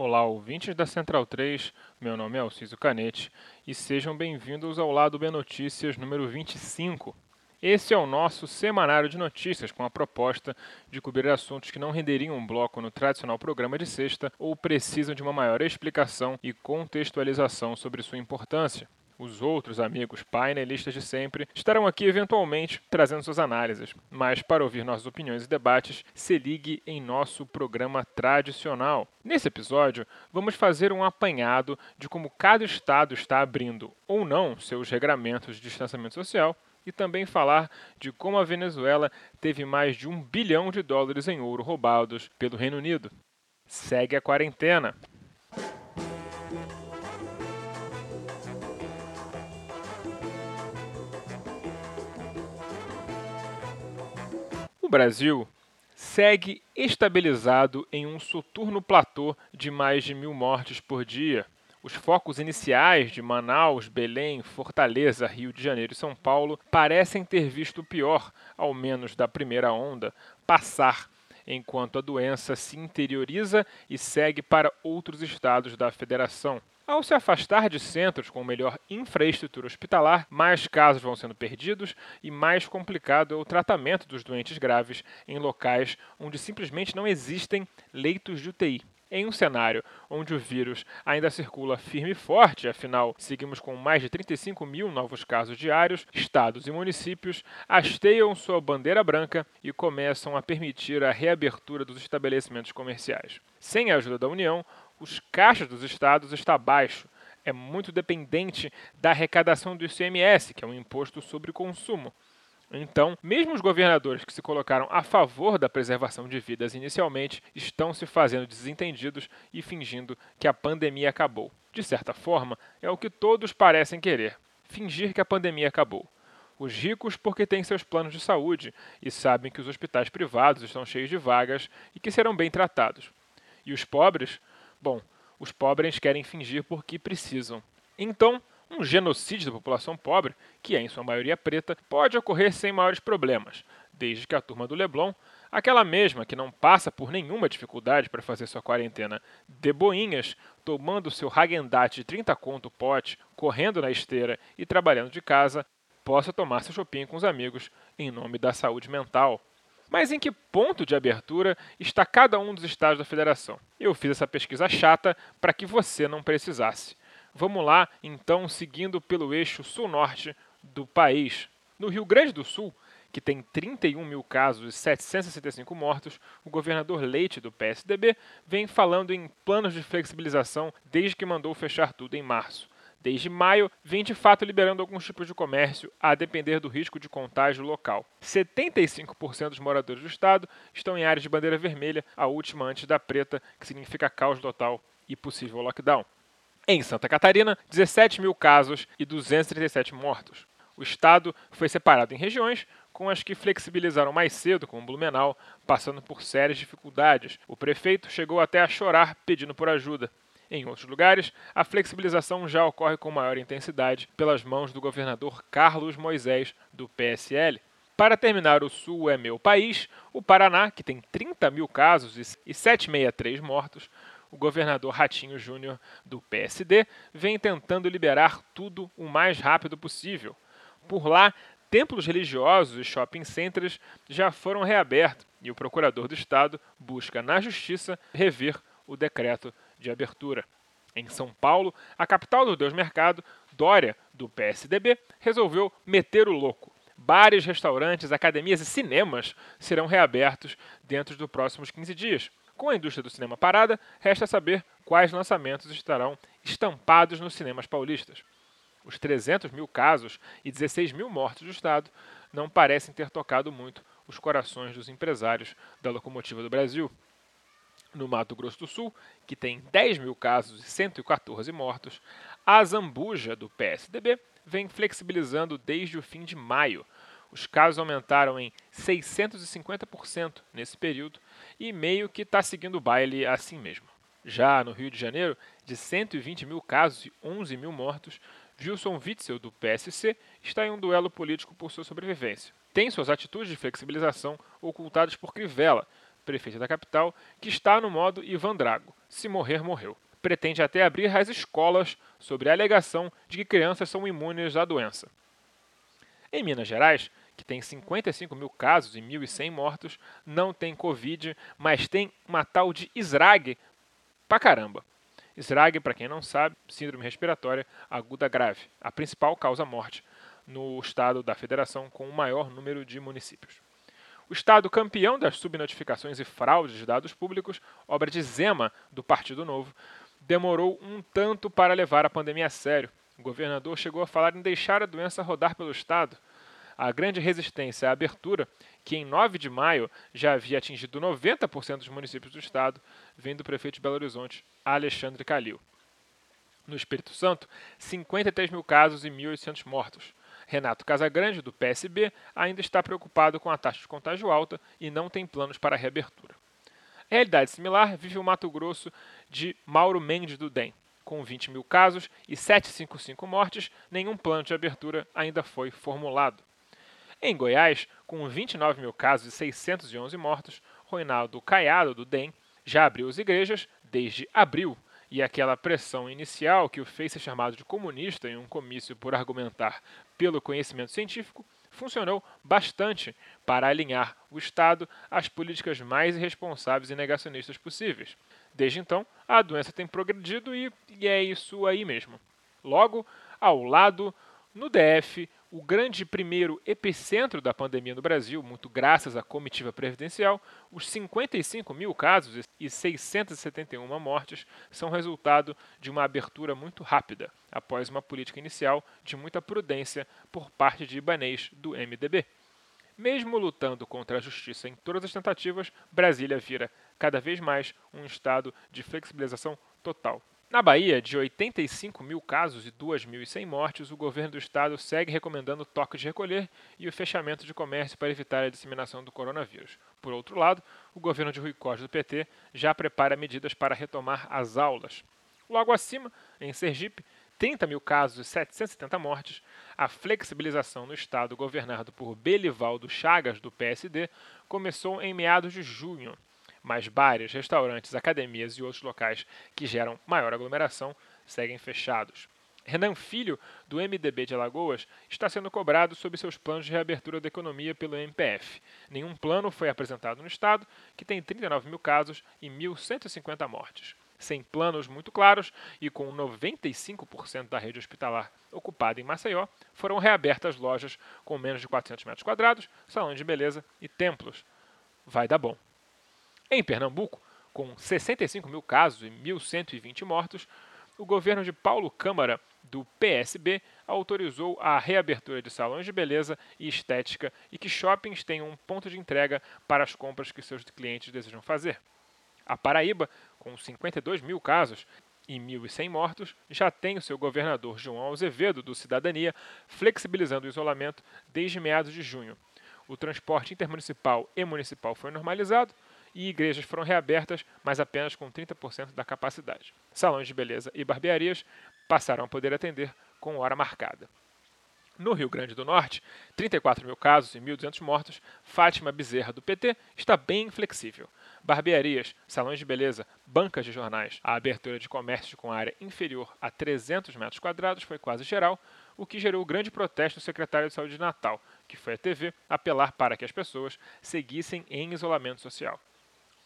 Olá, ouvintes da Central 3, meu nome é Alciso Canete e sejam bem-vindos ao Lado B Notícias número 25. Esse é o nosso semanário de notícias com a proposta de cobrir assuntos que não renderiam um bloco no tradicional programa de sexta ou precisam de uma maior explicação e contextualização sobre sua importância. Os outros amigos painelistas de sempre estarão aqui eventualmente trazendo suas análises, mas para ouvir nossas opiniões e debates, se ligue em nosso programa tradicional. Nesse episódio, vamos fazer um apanhado de como cada estado está abrindo ou não seus regramentos de distanciamento social e também falar de como a Venezuela teve mais de um bilhão de dólares em ouro roubados pelo Reino Unido. Segue a quarentena. O Brasil segue estabilizado em um soturno platô de mais de mil mortes por dia. Os focos iniciais de Manaus, Belém, Fortaleza, Rio de Janeiro e São Paulo parecem ter visto o pior, ao menos da primeira onda, passar, enquanto a doença se interioriza e segue para outros estados da federação. Ao se afastar de centros com melhor infraestrutura hospitalar, mais casos vão sendo perdidos e mais complicado é o tratamento dos doentes graves em locais onde simplesmente não existem leitos de UTI. Em um cenário onde o vírus ainda circula firme e forte, afinal, seguimos com mais de 35 mil novos casos diários, estados e municípios hasteiam sua bandeira branca e começam a permitir a reabertura dos estabelecimentos comerciais. Sem a ajuda da União, os caixas dos estados está baixo. É muito dependente da arrecadação do ICMS, que é um imposto sobre consumo. Então, mesmo os governadores que se colocaram a favor da preservação de vidas inicialmente estão se fazendo desentendidos e fingindo que a pandemia acabou. De certa forma, é o que todos parecem querer: fingir que a pandemia acabou. Os ricos, porque têm seus planos de saúde e sabem que os hospitais privados estão cheios de vagas e que serão bem tratados. E os pobres, Bom, os pobres querem fingir porque precisam. Então, um genocídio da população pobre, que é em sua maioria preta, pode ocorrer sem maiores problemas, desde que a turma do Leblon, aquela mesma que não passa por nenhuma dificuldade para fazer sua quarentena de boinhas, tomando seu Hagendate de 30 conto pote, correndo na esteira e trabalhando de casa, possa tomar seu shopping com os amigos em nome da saúde mental. Mas em que ponto de abertura está cada um dos estados da federação? Eu fiz essa pesquisa chata para que você não precisasse. Vamos lá, então, seguindo pelo eixo sul-norte do país. No Rio Grande do Sul, que tem 31 mil casos e 765 mortos, o governador Leite, do PSDB, vem falando em planos de flexibilização desde que mandou fechar tudo em março. Desde maio, vem de fato liberando alguns tipos de comércio, a depender do risco de contágio local. 75% dos moradores do estado estão em áreas de bandeira vermelha, a última antes da preta, que significa caos total e possível lockdown. Em Santa Catarina, 17 mil casos e 237 mortos. O estado foi separado em regiões, com as que flexibilizaram mais cedo, como Blumenau, passando por sérias dificuldades. O prefeito chegou até a chorar pedindo por ajuda. Em outros lugares, a flexibilização já ocorre com maior intensidade pelas mãos do governador Carlos Moisés, do PSL. Para terminar, o Sul é meu país. O Paraná, que tem 30 mil casos e 763 mortos, o governador Ratinho Júnior, do PSD, vem tentando liberar tudo o mais rápido possível. Por lá, templos religiosos e shopping centers já foram reabertos e o procurador do Estado busca na Justiça rever o decreto de abertura. Em São Paulo, a capital do Deus Mercado, Dória, do PSDB, resolveu meter o louco. Bares, restaurantes, academias e cinemas serão reabertos dentro dos próximos 15 dias. Com a indústria do cinema parada, resta saber quais lançamentos estarão estampados nos cinemas paulistas. Os 300 mil casos e 16 mil mortos do Estado não parecem ter tocado muito os corações dos empresários da locomotiva do Brasil no Mato Grosso do Sul, que tem 10 mil casos e 114 mortos, a Zambuja, do PSDB, vem flexibilizando desde o fim de maio. Os casos aumentaram em 650% nesse período e meio que está seguindo o baile assim mesmo. Já no Rio de Janeiro, de 120 mil casos e 11 mil mortos, Wilson Witzel, do PSC, está em um duelo político por sua sobrevivência. Tem suas atitudes de flexibilização ocultadas por Crivella, prefeito da capital, que está no modo Ivan Drago, se morrer, morreu. Pretende até abrir as escolas sobre a alegação de que crianças são imunes à doença. Em Minas Gerais, que tem 55 mil casos e 1.100 mortos, não tem Covid, mas tem uma tal de SRAG pra caramba. SRAG, para quem não sabe, síndrome respiratória aguda grave, a principal causa morte no estado da federação com o maior número de municípios. O estado campeão das subnotificações e fraudes de dados públicos, obra de Zema, do Partido Novo, demorou um tanto para levar a pandemia a sério. O governador chegou a falar em deixar a doença rodar pelo estado. A grande resistência à abertura, que em 9 de maio já havia atingido 90% dos municípios do estado, vem do prefeito de Belo Horizonte, Alexandre Calil. No Espírito Santo, 53 mil casos e 1.800 mortos. Renato Casagrande, do PSB, ainda está preocupado com a taxa de contágio alta e não tem planos para a reabertura. Realidade similar vive o Mato Grosso de Mauro Mendes do DEM. Com 20 mil casos e 755 mortes, nenhum plano de abertura ainda foi formulado. Em Goiás, com 29 mil casos e 611 mortos, Ronaldo Caiado, do DEM, já abriu as igrejas desde abril e aquela pressão inicial que o fez ser chamado de comunista em um comício por argumentar pelo conhecimento científico funcionou bastante para alinhar o Estado às políticas mais irresponsáveis e negacionistas possíveis. Desde então, a doença tem progredido e, e é isso aí mesmo. Logo, ao lado, no DF, o grande primeiro epicentro da pandemia no Brasil, muito graças à comitiva previdencial, os 55 mil casos e 671 mortes são resultado de uma abertura muito rápida, após uma política inicial de muita prudência por parte de Ibanês do MDB. Mesmo lutando contra a justiça em todas as tentativas, Brasília vira cada vez mais um estado de flexibilização total. Na Bahia, de 85 mil casos e 2.100 mortes, o governo do estado segue recomendando o toque de recolher e o fechamento de comércio para evitar a disseminação do coronavírus. Por outro lado, o governo de Rui Costa do PT já prepara medidas para retomar as aulas. Logo acima, em Sergipe, 30 mil casos e 770 mortes, a flexibilização no estado governado por Belivaldo Chagas, do PSD, começou em meados de junho mas bares, restaurantes, academias e outros locais que geram maior aglomeração seguem fechados. Renan Filho, do MDB de Alagoas, está sendo cobrado sobre seus planos de reabertura da economia pelo MPF. Nenhum plano foi apresentado no Estado, que tem 39 mil casos e 1.150 mortes. Sem planos muito claros e com 95% da rede hospitalar ocupada em Maceió, foram reabertas lojas com menos de 400 metros quadrados, salões de beleza e templos. Vai dar bom. Em Pernambuco, com 65 mil casos e 1.120 mortos, o governo de Paulo Câmara, do PSB, autorizou a reabertura de salões de beleza e estética e que shoppings tenham um ponto de entrega para as compras que seus clientes desejam fazer. A Paraíba, com 52 mil casos e 1.100 mortos, já tem o seu governador João Azevedo, do Cidadania, flexibilizando o isolamento desde meados de junho. O transporte intermunicipal e municipal foi normalizado e igrejas foram reabertas, mas apenas com 30% da capacidade. Salões de beleza e barbearias passaram a poder atender com hora marcada. No Rio Grande do Norte, 34 mil casos e 1.200 mortos, Fátima Bezerra, do PT, está bem flexível. Barbearias, salões de beleza, bancas de jornais, a abertura de comércio com área inferior a 300 metros quadrados foi quase geral, o que gerou grande protesto do secretário de Saúde de Natal, que foi à TV apelar para que as pessoas seguissem em isolamento social.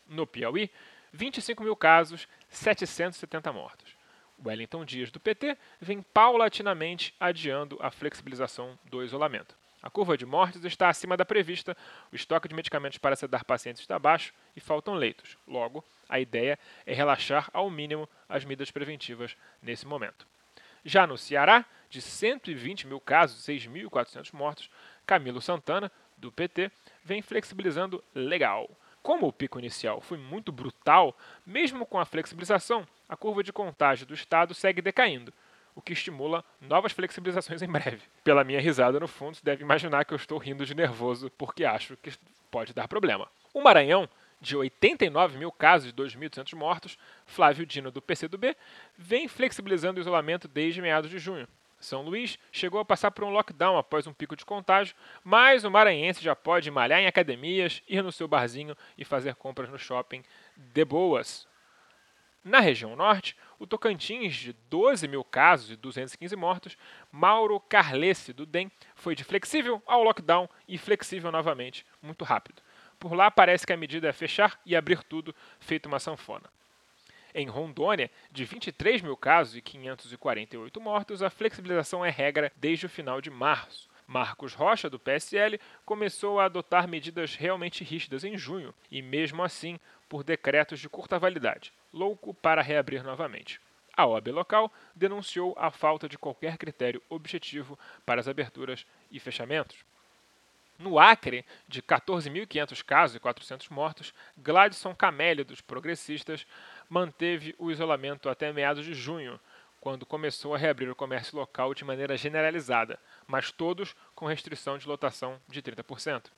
No Piauí, 25 mil casos, 770 mortos. Wellington Dias, do PT, vem paulatinamente adiando a flexibilização do isolamento. A curva de mortes está acima da prevista, o estoque de medicamentos para sedar pacientes está baixo e faltam leitos. Logo, a ideia é relaxar ao mínimo as medidas preventivas nesse momento. Já no Ceará, de 120 mil casos e 6.400 mortos, Camilo Santana, do PT, vem flexibilizando legal. Como o pico inicial foi muito brutal, mesmo com a flexibilização, a curva de contágio do estado segue decaindo, o que estimula novas flexibilizações em breve. Pela minha risada no fundo, você deve imaginar que eu estou rindo de nervoso porque acho que pode dar problema. O Maranhão, de 89 mil casos e 2.800 mortos, Flávio Dino, do PCdoB, vem flexibilizando o isolamento desde meados de junho. São Luís chegou a passar por um lockdown após um pico de contágio, mas o maranhense já pode malhar em academias, ir no seu barzinho e fazer compras no shopping de boas. Na região norte, o Tocantins, de 12 mil casos e 215 mortos, Mauro Carlesse, do DEM, foi de flexível ao lockdown e flexível novamente, muito rápido. Por lá parece que a medida é fechar e abrir tudo, feito uma sanfona. Em Rondônia, de 23 mil casos e 548 mortos, a flexibilização é regra desde o final de março. Marcos Rocha, do PSL, começou a adotar medidas realmente rígidas em junho, e mesmo assim por decretos de curta validade, louco para reabrir novamente. A OAB local denunciou a falta de qualquer critério objetivo para as aberturas e fechamentos. No Acre, de 14.500 casos e 400 mortos, Gladson Camelli, dos progressistas, manteve o isolamento até meados de junho, quando começou a reabrir o comércio local de maneira generalizada, mas todos com restrição de lotação de 30%.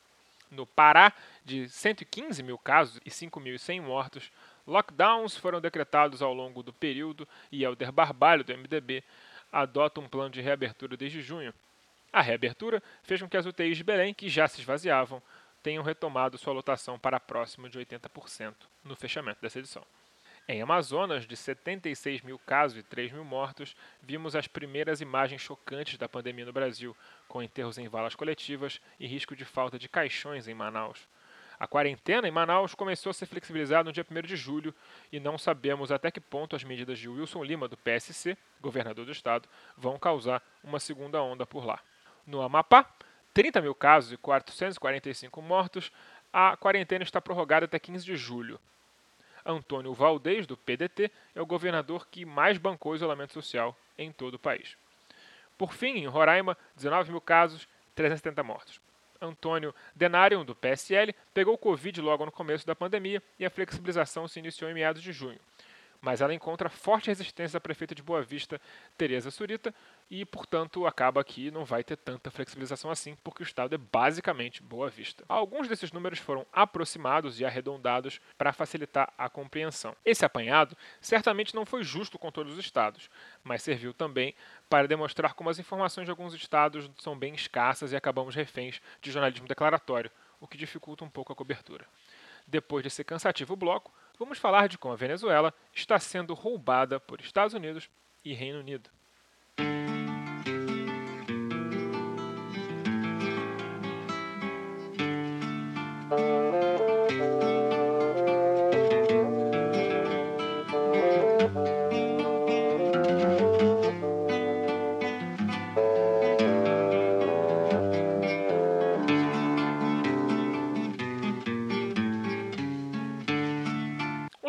No Pará, de 115 mil casos e 5.100 mortos, lockdowns foram decretados ao longo do período e Helder Barbalho, do MDB, adota um plano de reabertura desde junho. A reabertura fez com que as UTIs de Belém, que já se esvaziavam, tenham retomado sua lotação para próximo de 80% no fechamento dessa edição. Em Amazonas, de 76 mil casos e 3 mil mortos, vimos as primeiras imagens chocantes da pandemia no Brasil, com enterros em valas coletivas e risco de falta de caixões em Manaus. A quarentena em Manaus começou a ser flexibilizada no dia 1 de julho e não sabemos até que ponto as medidas de Wilson Lima, do PSC, governador do estado, vão causar uma segunda onda por lá. No Amapá, 30 mil casos e 445 mortos, a quarentena está prorrogada até 15 de julho. Antônio Valdez, do PDT, é o governador que mais bancou o isolamento social em todo o país. Por fim, em Roraima, 19 mil casos, 370 mortos. Antônio Denarium, do PSL, pegou Covid logo no começo da pandemia e a flexibilização se iniciou em meados de junho mas ela encontra forte resistência da prefeita de Boa Vista, Tereza Surita, e, portanto, acaba que não vai ter tanta flexibilização assim, porque o estado é basicamente Boa Vista. Alguns desses números foram aproximados e arredondados para facilitar a compreensão. Esse apanhado certamente não foi justo com todos os estados, mas serviu também para demonstrar como as informações de alguns estados são bem escassas e acabamos reféns de jornalismo declaratório, o que dificulta um pouco a cobertura. Depois desse cansativo bloco, vamos falar de como a Venezuela está sendo roubada por Estados Unidos e Reino Unido.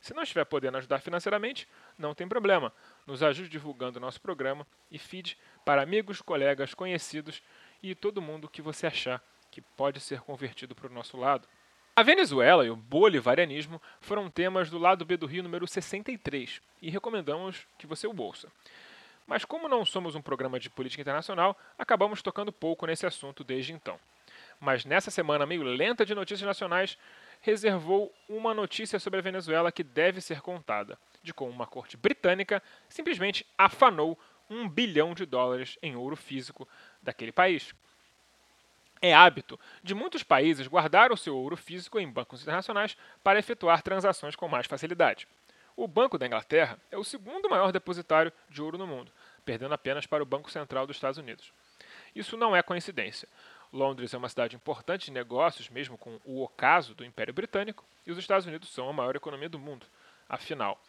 Se não estiver podendo ajudar financeiramente, não tem problema. Nos ajude divulgando nosso programa e feed para amigos, colegas, conhecidos e todo mundo que você achar que pode ser convertido para o nosso lado. A Venezuela e o bolivarianismo foram temas do lado B do Rio número 63 e recomendamos que você o bolsa. Mas como não somos um programa de política internacional, acabamos tocando pouco nesse assunto desde então. Mas nessa semana meio lenta de notícias nacionais, reservou uma notícia sobre a Venezuela que deve ser contada, de como uma corte britânica simplesmente afanou um bilhão de dólares em ouro físico daquele país. É hábito de muitos países guardar o seu ouro físico em bancos internacionais para efetuar transações com mais facilidade. O Banco da Inglaterra é o segundo maior depositário de ouro no mundo, perdendo apenas para o Banco Central dos Estados Unidos. Isso não é coincidência. Londres é uma cidade importante de negócios, mesmo com o ocaso do Império Britânico, e os Estados Unidos são a maior economia do mundo. Afinal,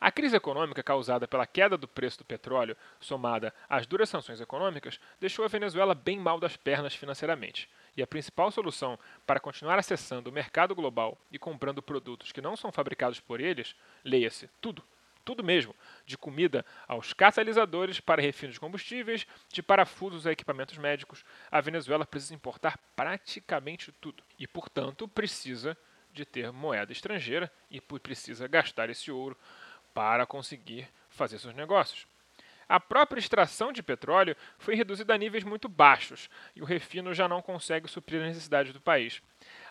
a crise econômica causada pela queda do preço do petróleo, somada às duras sanções econômicas, deixou a Venezuela bem mal das pernas financeiramente. E a principal solução para continuar acessando o mercado global e comprando produtos que não são fabricados por eles, leia-se tudo, tudo mesmo, de comida aos catalisadores para refino de combustíveis, de parafusos a equipamentos médicos, a Venezuela precisa importar praticamente tudo e, portanto, precisa de ter moeda estrangeira e precisa gastar esse ouro para conseguir fazer seus negócios. A própria extração de petróleo foi reduzida a níveis muito baixos e o refino já não consegue suprir as necessidades do país.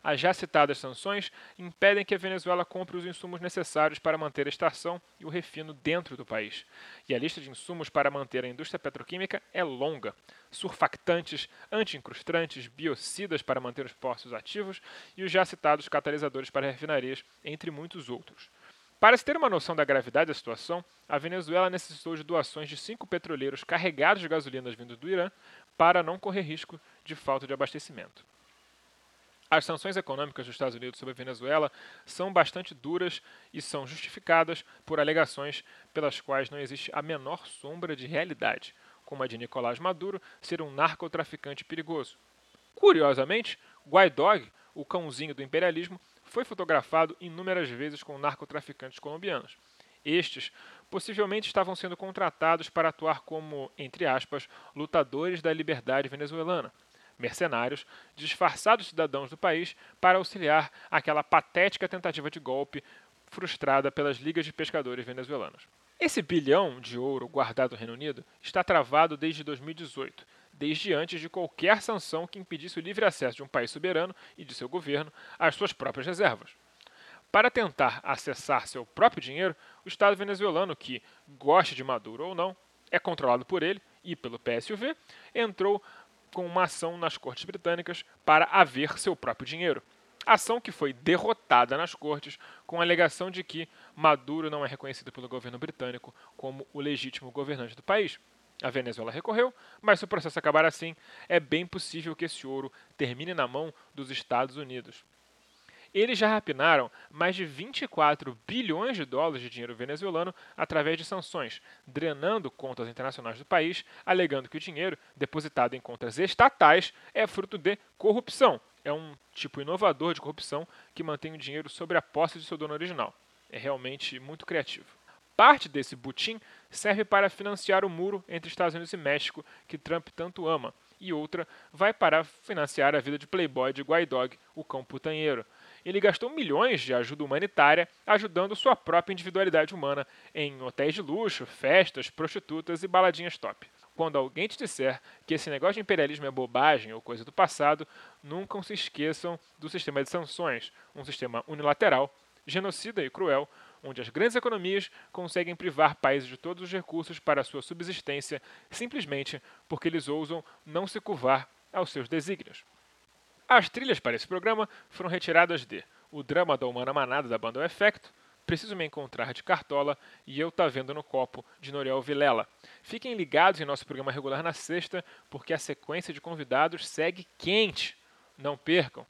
As já citadas sanções impedem que a Venezuela compre os insumos necessários para manter a extração e o refino dentro do país. E a lista de insumos para manter a indústria petroquímica é longa. Surfactantes, anti-incrustantes, biocidas para manter os poços ativos e os já citados catalisadores para refinarias, entre muitos outros. Para se ter uma noção da gravidade da situação, a Venezuela necessitou de doações de cinco petroleiros carregados de gasolinas vindos do Irã para não correr risco de falta de abastecimento. As sanções econômicas dos Estados Unidos sobre a Venezuela são bastante duras e são justificadas por alegações pelas quais não existe a menor sombra de realidade, como a de Nicolás Maduro ser um narcotraficante perigoso. Curiosamente, Guaidó, o cãozinho do imperialismo, foi fotografado inúmeras vezes com narcotraficantes colombianos. Estes possivelmente estavam sendo contratados para atuar como, entre aspas, lutadores da liberdade venezuelana, mercenários disfarçados cidadãos do país para auxiliar aquela patética tentativa de golpe frustrada pelas ligas de pescadores venezuelanos. Esse bilhão de ouro guardado no Reino Unido está travado desde 2018 desde antes de qualquer sanção que impedisse o livre acesso de um país soberano e de seu governo às suas próprias reservas. Para tentar acessar seu próprio dinheiro, o Estado venezuelano, que, goste de Maduro ou não, é controlado por ele e pelo PSUV, entrou com uma ação nas cortes britânicas para haver seu próprio dinheiro. Ação que foi derrotada nas cortes com a alegação de que Maduro não é reconhecido pelo governo britânico como o legítimo governante do país. A Venezuela recorreu, mas se o processo acabar assim, é bem possível que esse ouro termine na mão dos Estados Unidos. Eles já rapinaram mais de 24 bilhões de dólares de dinheiro venezuelano através de sanções, drenando contas internacionais do país, alegando que o dinheiro, depositado em contas estatais, é fruto de corrupção. É um tipo inovador de corrupção que mantém o dinheiro sobre a posse de seu dono original. É realmente muito criativo. Parte desse butim serve para financiar o muro entre Estados Unidos e México, que Trump tanto ama, e outra vai para financiar a vida de playboy de Guaidó, o cão putanheiro. Ele gastou milhões de ajuda humanitária ajudando sua própria individualidade humana em hotéis de luxo, festas, prostitutas e baladinhas top. Quando alguém te disser que esse negócio de imperialismo é bobagem ou coisa do passado, nunca se esqueçam do sistema de sanções, um sistema unilateral, genocida e cruel, onde as grandes economias conseguem privar países de todos os recursos para sua subsistência simplesmente porque eles ousam não se curvar aos seus desígnios. As trilhas para esse programa foram retiradas de O Drama da Humana Manada da banda O Efecto, Preciso Me Encontrar de Cartola e Eu Tá Vendo no Copo de Noriel Vilela. Fiquem ligados em nosso programa regular na sexta, porque a sequência de convidados segue quente. Não percam!